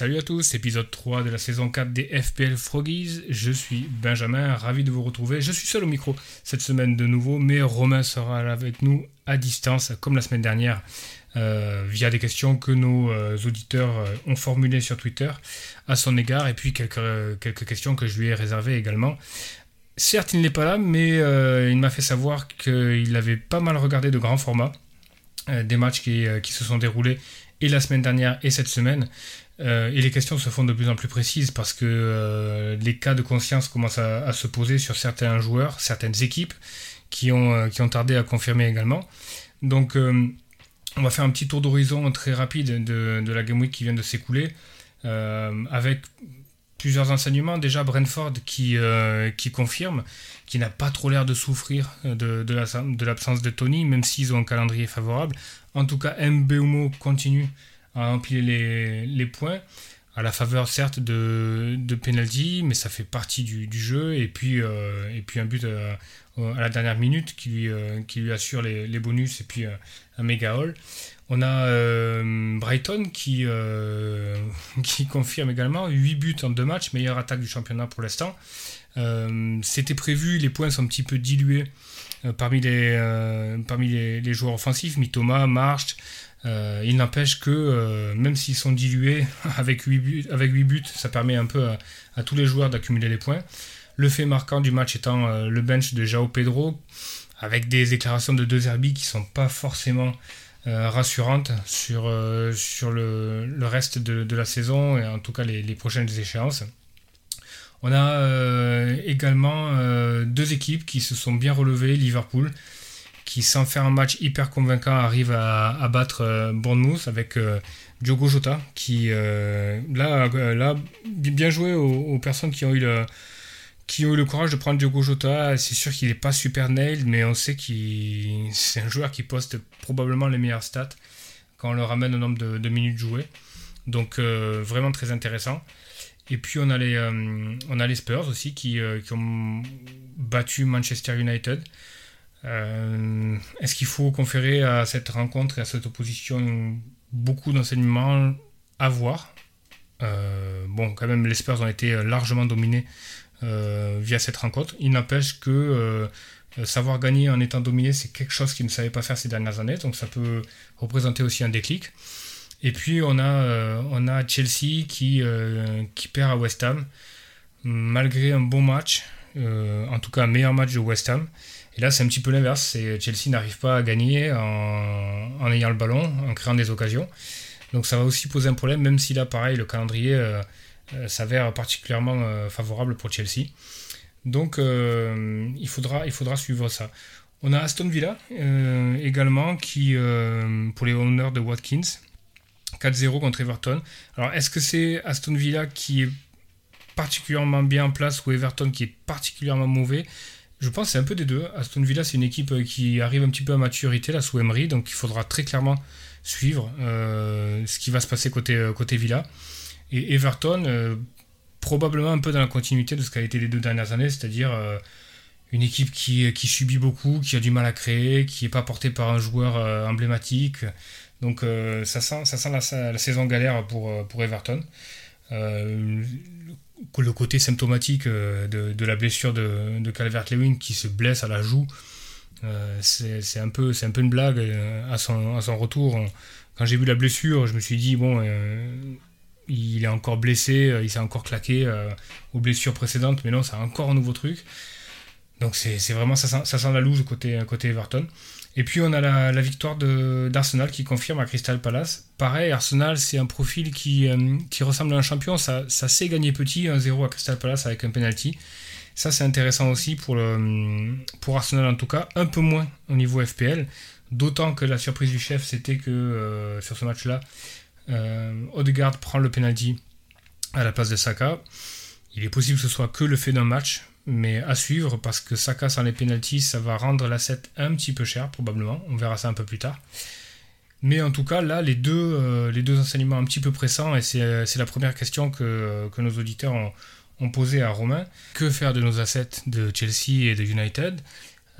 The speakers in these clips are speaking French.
Salut à tous, épisode 3 de la saison 4 des FPL Froggies. Je suis Benjamin, ravi de vous retrouver. Je suis seul au micro cette semaine de nouveau, mais Romain sera là avec nous à distance, comme la semaine dernière, euh, via des questions que nos euh, auditeurs euh, ont formulées sur Twitter à son égard, et puis quelques, quelques questions que je lui ai réservées également. Certes, il n'est pas là, mais il m'a fait savoir qu'il avait pas mal regardé de grands formats, des matchs qui, qui se sont déroulés et la semaine dernière et cette semaine. Euh, et les questions se font de plus en plus précises parce que euh, les cas de conscience commencent à, se poser sur certains joueurs, certaines équipes qui ont, euh, qui ont tardé à confirmer également. Donc on va faire un petit tour d'horizon très rapide de, de, la Game Week qui vient de s'écouler avec plusieurs enseignements. Déjà Brentford qui, qui confirme, qui n'a pas trop l'air de souffrir de, de l'absence de, de Tony, même s'ils ont un calendrier favorable. En tout cas, Mbeumo continue à empiler les, les, points, à la faveur certes de, de penalty, mais ça fait partie du, jeu, et puis, euh, et puis un but à, à, la dernière minute qui lui, euh, qui lui assure les, bonus, et puis euh, un méga haul. On a euh, Brighton qui, qui confirme également 8 buts en 2 matchs, meilleure attaque du championnat pour l'instant. C'était prévu, les points sont un petit peu dilués parmi, les, parmi les, joueurs offensifs, Mitoma, March, euh, il n'empêche que euh, même s'ils sont dilués avec 8, buts, avec 8 buts, ça permet un peu à, tous les joueurs d'accumuler les points. Le fait marquant du match étant euh, le bench de Jao Pedro, avec des déclarations de deux Herbie qui sont pas forcément rassurantes sur, le, reste de, la saison et en tout cas les prochaines échéances. On a également deux équipes qui se sont bien relevées, Liverpool qui, sans faire un match hyper convaincant, arrive à, à battre euh, Bournemouth avec euh, Diogo Jota, qui, euh, là, là, bien joué aux, personnes qui ont eu le qui ont eu le courage de prendre Diogo Jota. C'est sûr qu'il n'est pas super nailed, mais on sait qu'il c'est un joueur qui poste probablement les meilleures stats quand on le ramène au nombre de, minutes jouées. Donc vraiment très intéressant. Et puis on a les, on a les Spurs aussi qui, qui ont battu Manchester United. Euh, Est-ce qu'il faut conférer à cette rencontre et à cette opposition beaucoup d'enseignements à voir? Euh, Bon, quand même, les Spurs ont été largement dominés euh, via cette rencontre. Il n'empêche que savoir gagner en étant dominé, c'est quelque chose qu'ils ne savaient pas faire ces dernières années, donc ça peut représenter aussi un déclic. Et puis on a, on a Chelsea qui, qui perd à West Ham, malgré un bon match, en tout cas un meilleur match de West Ham. Et là, c'est un petit peu l'inverse. Chelsea n'arrive pas à gagner en, en, ayant le ballon, en créant des occasions. Donc ça va aussi poser un problème, même si là, pareil, le calendrier euh, euh, s'avère particulièrement euh, favorable pour Chelsea. Donc il, faudra, il faudra suivre ça. On a Aston Villa également, qui, pour les honneurs de Watkins, 4-0 contre Everton. Alors est-ce que c'est Aston Villa qui est particulièrement bien en place ou Everton qui est particulièrement mauvais? Je pense que c'est un peu des deux. Aston Villa, c'est une équipe qui arrive un petit peu à maturité là sous Emery, donc il faudra très clairement suivre euh, ce qui va se passer côté, côté Villa. Et Everton, euh, probablement un peu dans la continuité de ce qu'a été les deux dernières années, c'est-à-dire euh, une équipe qui, qui, subit beaucoup, qui a du mal à créer, qui n'est pas portée par un joueur euh, emblématique. Donc ça sent, ça sent la, la, saison galère pour, pour Everton le côté symptomatique de, de la blessure de, Calvert-Lewin qui se blesse à la joue, euh, c'est un, peu, un peu une blague à son, à son retour. Quand j'ai vu la blessure, je me suis dit, bon, euh, il est encore blessé, il s'est encore claqué euh, aux blessures précédentes, mais non, c'est encore un nouveau truc. Donc c'est vraiment, ça sent, ça sent la loose côté, côté Everton. Et puis on a la, victoire d'Arsenal qui confirme à Crystal Palace. Pareil, Arsenal, c'est un profil qui, euh, ressemble à un champion. Ça, sait gagner petit, 1-0 à Crystal Palace avec un penalty. Ça, c'est intéressant aussi pour Arsenal en tout cas. Un peu moins au niveau FPL. D'autant que la surprise du chef, c'était que euh, sur ce match-là, Euh, Odegaard prend le penalty à la place de Saka. Il est possible que ce soit que le fait d'un match, mais à suivre parce que Saka sans les penalties, ça va rendre l'asset un petit peu cher probablement. On verra ça un peu plus tard. Mais en tout cas, là, les deux, euh, les deux enseignements un petit peu pressants, et c'est euh, la première question que, que nos auditeurs ont, ont posé à Romain. Que faire de nos assets de Chelsea et de United?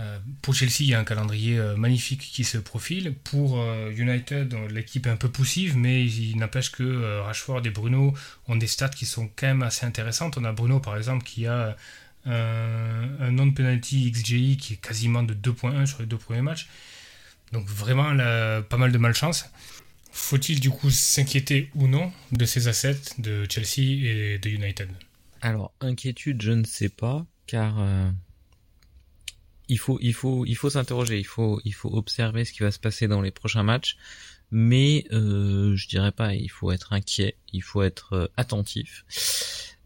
Euh, pour Chelsea, il y a un calendrier euh, magnifique qui se profile. Pour euh, United, l'équipe est un peu poussive, mais il n'empêche que Rashford et Bruno ont des stats qui sont quand même assez intéressantes. On a Bruno, par exemple, qui a un, non-penalty XGI qui est quasiment de 2.1 sur les deux premiers matchs. Donc vraiment, pas mal de malchance. Faut-il du coup s'inquiéter ou non de ces assets de Chelsea et de United? Alors, inquiétude, je ne sais pas, car il faut, il faut, il faut s'interroger, il faut, il faut observer ce qui va se passer dans les prochains matchs. Mais euh, je dirais pas, il faut être inquiet, il faut être euh, attentif.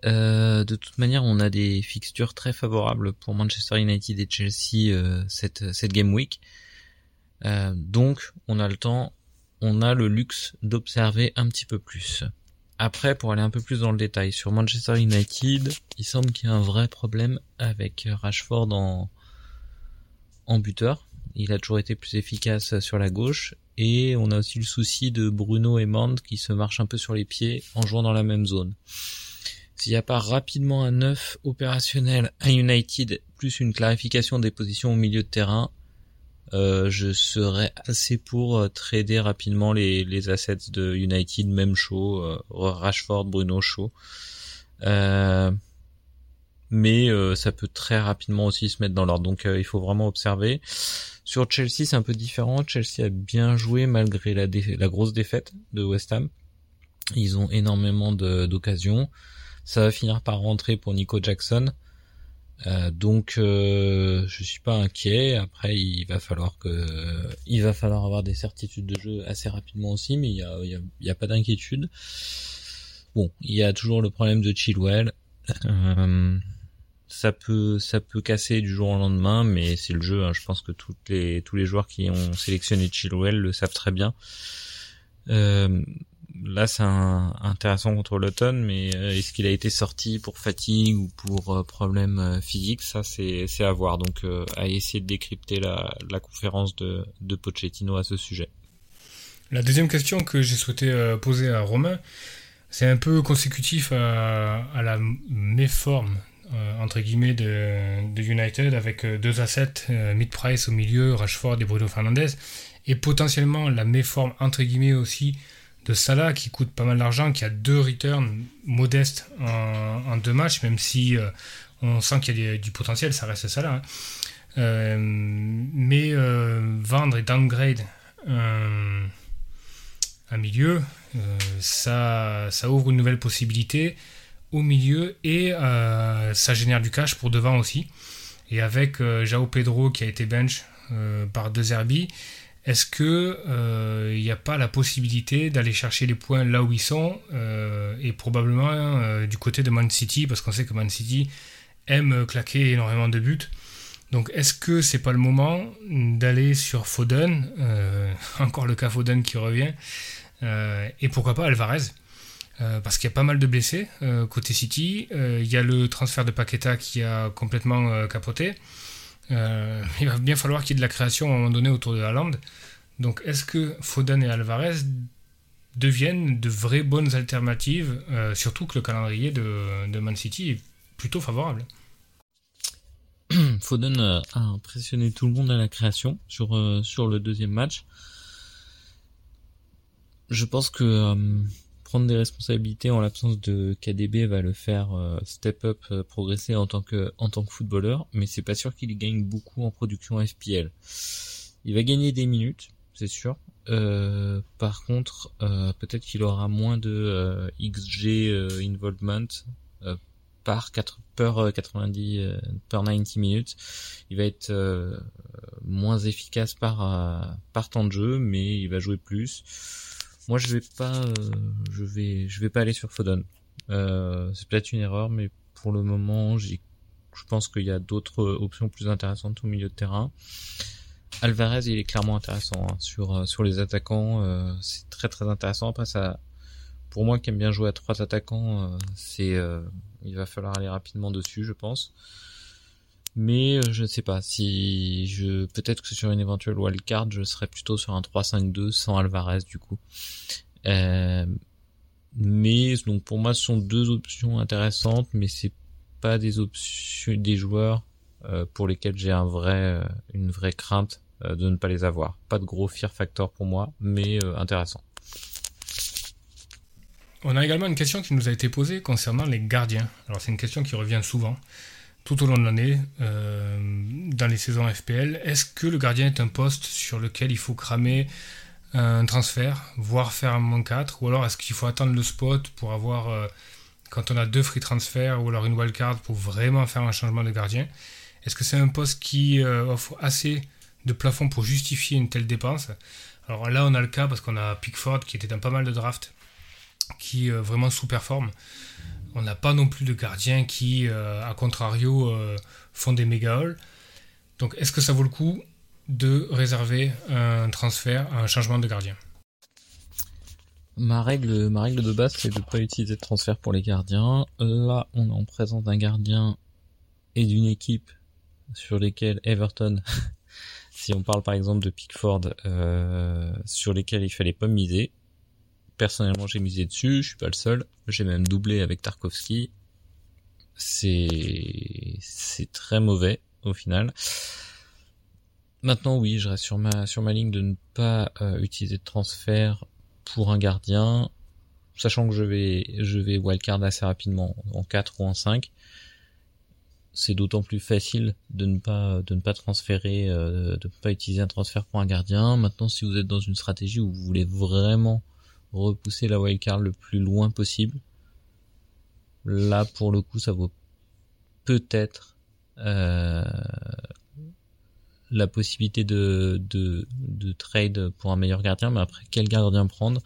Euh, de toute manière, on a des fixtures très favorables pour Manchester United et Chelsea euh, cette, cette game week. donc, on a le temps, on a le luxe d'observer un petit peu plus. Après, pour aller un peu plus dans le détail, sur Manchester United, il semble qu'il y a un vrai problème avec Rashford en, en buteur. Il a toujours été plus efficace sur la gauche. Et on a aussi le souci de Bruno et Mand qui se marchent un peu sur les pieds en jouant dans la même zone. S'il n'y a pas rapidement un neuf opérationnel à United, plus une clarification des positions au milieu de terrain, euh, je serais assez pour euh, trader rapidement les, les assets de United, même chaud, euh, Rashford, Bruno chaud. Euh, mais euh, ça peut très rapidement aussi se mettre dans l'ordre. Donc il faut vraiment observer. Sur Chelsea, c'est un peu différent. Chelsea a bien joué malgré la, la grosse défaite de West Ham. Ils ont énormément d'occasions. Ça va finir par rentrer pour Nico Jackson. Euh, donc euh, je suis pas inquiet. Après il va falloir que il va falloir avoir des certitudes de jeu assez rapidement aussi, mais il y a, y a, pas d'inquiétude. Bon, il y a toujours le problème de Chilwell. Euh, ça peut ça peut casser du jour au lendemain, mais c'est le jeu. Hein. Je pense que toutes les tous les joueurs qui ont sélectionné Chilwell le savent très bien. Là, c'est intéressant contre l'automne, mais euh, est-ce qu'il a été sorti pour fatigue ou pour euh, problème euh, physique Ça, c'est à voir. Donc, à essayer de décrypter la, la conférence de de Pochettino à ce sujet. La deuxième question que j'ai souhaité poser à Romain, c'est un peu consécutif à, à la méforme entre guillemets de, United avec deux assets, euh, mid-price au milieu, Rashford et Bruno Fernandez, et potentiellement la méforme entre guillemets aussi de Salah qui coûte pas mal d'argent, qui a deux returns modestes en, deux matchs, même si on sent qu'il y a du potentiel, ça reste Salah. Hein. mais vendre et downgrade un, milieu, ça, ça ouvre une nouvelle possibilité au milieu et euh, ça génère du cash pour devant aussi. Et avec euh, Jao Pedro qui a été bench euh, par deux Herbie, est-ce que il n'y a pas la possibilité d'aller chercher les points là où ils sont et probablement du côté de Man City parce qu'on sait que Man City aime claquer énormément de buts. Donc est-ce que c'est pas le moment d'aller sur Foden, encore le cas Foden qui revient, et pourquoi pas Alvarez euh, parce qu'il y a pas mal de blessés euh, côté City. Euh, il y a le transfert de Paqueta qui a complètement capoté. Il va bien falloir qu'il y ait de la création à un moment donné autour de Haaland. Donc est-ce que Foden et Alvarez deviennent de vraies bonnes alternatives, surtout que le calendrier de, Man City est plutôt favorable? Foden a impressionné tout le monde à la création sur, sur le deuxième match. Je pense que prendre des responsabilités en l'absence de KDB va le faire euh, step up, euh, progresser en tant que en tant que footballeur, mais c'est pas sûr qu'il gagne beaucoup en production FPL. Il va gagner des minutes, c'est sûr. Euh, par contre, peut-être qu'il aura moins de XG involvement par 4 per 90 per 90 minutes. Il va être moins efficace par par temps de jeu, mais il va jouer plus moi, je vais pas, euh, je vais, je vais pas aller sur Foden. Euh, c'est peut-être une erreur, mais pour le moment, je pense qu'il y a d'autres options plus intéressantes au milieu de terrain. Alvarez, il est clairement intéressant hein, sur euh, sur les attaquants. c'est très très intéressant. Après, ça pour moi qui aime bien jouer à trois attaquants, c'est il va falloir aller rapidement dessus, je pense. Mais je ne sais pas si je peut-être que sur une éventuelle wildcard, je serais plutôt sur un 3-5-2 sans Alvarez du coup. mais donc pour moi, ce sont deux options intéressantes, mais c'est pas des options des joueurs euh, pour lesquels j'ai un vrai, euh, une vraie crainte euh, de ne pas les avoir. Pas de gros fear factor pour moi, mais intéressant. On a également une question qui nous a été posée concernant les gardiens. Alors c'est une question qui revient souvent tout au long de l'année dans les saisons FPL. Est-ce que le gardien est un poste sur lequel il faut cramer un transfert, voire faire un moins 4 Ou alors est-ce qu'il faut attendre le spot pour avoir, quand on a deux free transferts ou alors une wildcard pour vraiment faire un changement de gardien? Est-ce que c'est un poste qui euh, offre assez de plafond pour justifier une telle dépense? Alors là, on a le cas parce qu'on a Pickford qui était dans pas mal de drafts, qui euh, vraiment sous-performe. On n'a pas non plus de gardiens qui, euh, à contrario, font des méga halls. Donc est-ce que ça vaut le coup de réserver un transfert, un changement de gardien? Ma règle, ma règle de base, c'est de ne pas utiliser de transfert pour les gardiens. Là, on est en présence d'un gardien et d'une équipe sur lesquels Everton, si on parle par exemple de Pickford, euh, sur lesquels il fallait pas miser. Personnellement, j'ai misé dessus, je suis pas le seul. J'ai même doublé avec Tarkovsky. C'est c'est très mauvais au final. Maintenant, oui, je reste sur ma sur ma ligne de ne pas euh, utiliser de transfert pour un gardien, sachant que je vais je vais wildcard assez rapidement en 4 ou en 5 c'est d'autant plus facile de ne pas de ne pas transférer, euh, de ne pas utiliser un transfert pour un gardien. Maintenant, si vous êtes dans une stratégie où vous voulez vraiment repousser la wildcard le plus loin possible, là pour le coup, ça vaut peut-être euh, la possibilité de, de, de trade pour un meilleur gardien, mais après quel gardien prendre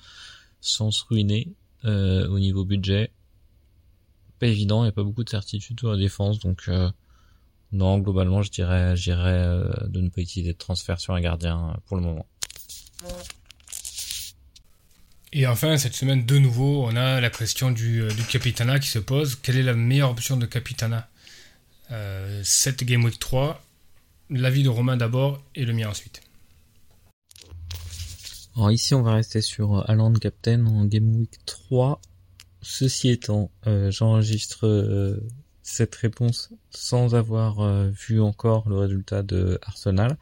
sans se ruiner euh, au niveau budget? Pas évident, il n'y a pas beaucoup de certitude sur la défense, donc euh, non, globalement, je dirais, j'irais euh, de ne pas utiliser de transfert sur un gardien pour le moment. Et enfin, cette semaine, de nouveau, on a la question du, du Capitana qui se pose. Quelle est la meilleure option de Capitana? Cette Game Week 3, l'avis de Romain d'abord et le mien ensuite. Alors ici, on va rester sur Alan Captain en Game Week 3. Ceci étant, euh, j'enregistre euh, cette réponse sans avoir euh, vu encore le résultat de Arsenal.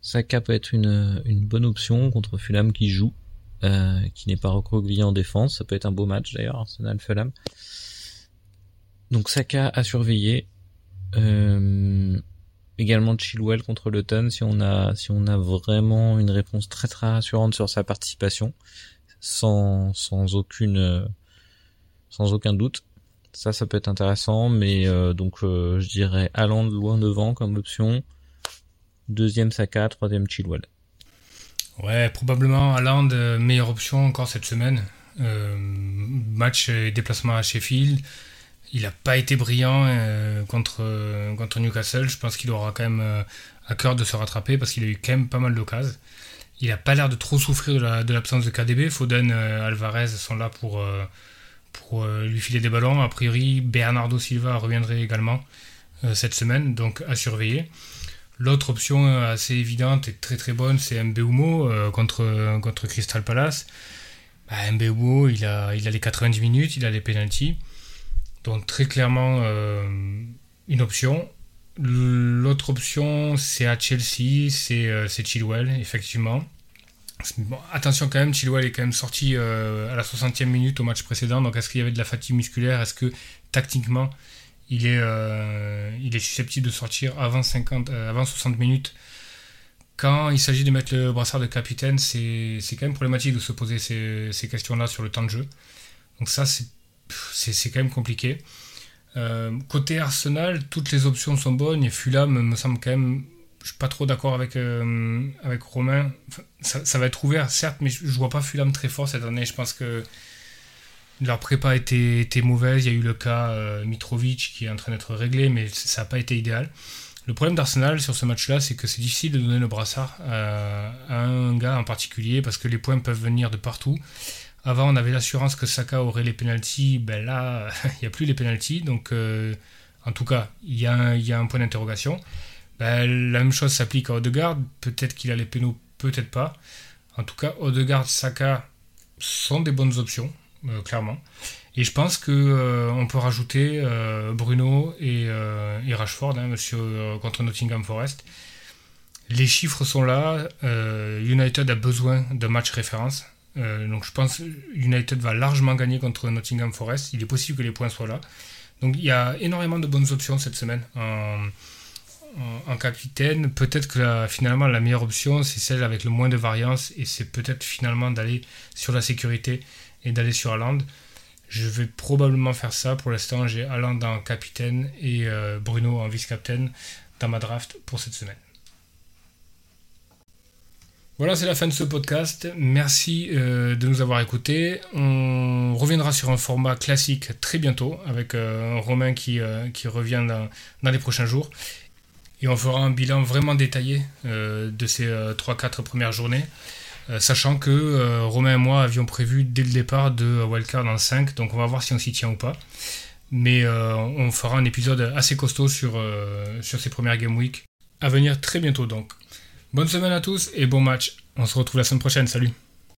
Saka peut être une bonne option contre Fulham qui joue, qui n'est pas recroquevillé en défense. Ça peut être un beau match d'ailleurs, Arsenal-Fulham. Donc Saka à surveiller. également Chilwell contre Luton si on a si on a vraiment une réponse très très rassurante sur sa participation sans sans aucune sans aucun doute. Ça, ça peut être intéressant, mais euh, donc euh, je dirais Haaland loin devant comme option. Deuxième Saka, troisième Chilwell. Ouais, probablement Haaland, euh, meilleure option encore cette semaine. match et déplacement à Sheffield. Il n'a pas été brillant contre, contre Newcastle. Je pense qu'il aura quand même à cœur de se rattraper parce qu'il a eu quand même pas mal d'occasions. Il n'a pas l'air de trop souffrir de l'absence de, de, KDB. Foden, Alvarez sont là pour pour euh, lui filer des ballons. A priori, Bernardo Silva reviendrait également euh, cette semaine, donc à surveiller. L'autre option euh, assez évidente et très très bonne, c'est Mbeumo contre, contre Crystal Palace. Bah, il a, il a les 90 minutes, il a les penalties. Donc très clairement une option. L'autre option, c'est à Chelsea, c'est Chilwell, effectivement attention quand même, Chilwell est quand même sorti euh, à la 60e minute au match précédent, donc est-ce qu'il y avait de la fatigue musculaire? Est-ce que tactiquement il est, euh, il est susceptible de sortir avant, 50, euh, avant 60 minutes Quand il s'agit de mettre le brassard de capitaine, c'est quand même problématique de se poser ces, questions-là sur le temps de jeu. Donc ça, c'est quand même compliqué. côté Arsenal, toutes les options sont bonnes et Fulham me semble quand même je suis pas trop d'accord avec, euh, avec Romain. ça, va être ouvert, certes, mais je, ne vois pas Fulham très fort cette année. Je pense que leur prépa était, était mauvaise. Il y a eu le cas euh, Mitrovic qui est en train d'être réglé, mais ça n'a pas été idéal. Le problème d'Arsenal sur ce match-là, c'est que c'est difficile de donner le brassard à, un gars en particulier parce que les points peuvent venir de partout. Avant, on avait l'assurance que Saka aurait les pénalties. Ben là, il n'y a plus les pénalties. Donc, en tout cas, il y, y, a un point d'interrogation. Ben, la même chose s'applique à Odegaard. Peut-être qu'il a les pénaux, peut-être pas. En tout cas, Odegaard, Saka sont des bonnes options, clairement. Et je pense qu'on euh, peut rajouter euh, Bruno et, euh, Rashford, hein, monsieur, contre Nottingham Forest. Les chiffres sont là. United a besoin d'un match référence. donc je pense que United va largement gagner contre Nottingham Forest. Il est possible que les points soient là. Donc il y a énormément de bonnes options cette semaine en, capitaine. Peut-être que finalement la meilleure option c'est celle avec le moins de variance et c'est peut-être finalement d'aller sur la sécurité et d'aller sur Haaland. Je vais probablement faire ça. Pour l'instant, j'ai Alain en capitaine et euh, Bruno en vice-capitaine dans ma draft pour cette semaine. Voilà, c'est la fin de ce podcast. Merci euh, de nous avoir écoutés. On reviendra sur un format classique très bientôt avec euh, Romain qui, qui revient dans, dans, les prochains jours. Et on fera un bilan vraiment détaillé de ces 3-4 premières journées. Euh, sachant que euh, Romain et moi avions prévu dès le départ de Wildcard dans 5, donc on va voir si on s'y tient ou pas. Mais euh, on fera un épisode assez costaud sur, sur ces premières Game Week à venir très bientôt donc. Bonne semaine à tous et bon match. On se retrouve la semaine prochaine. Salut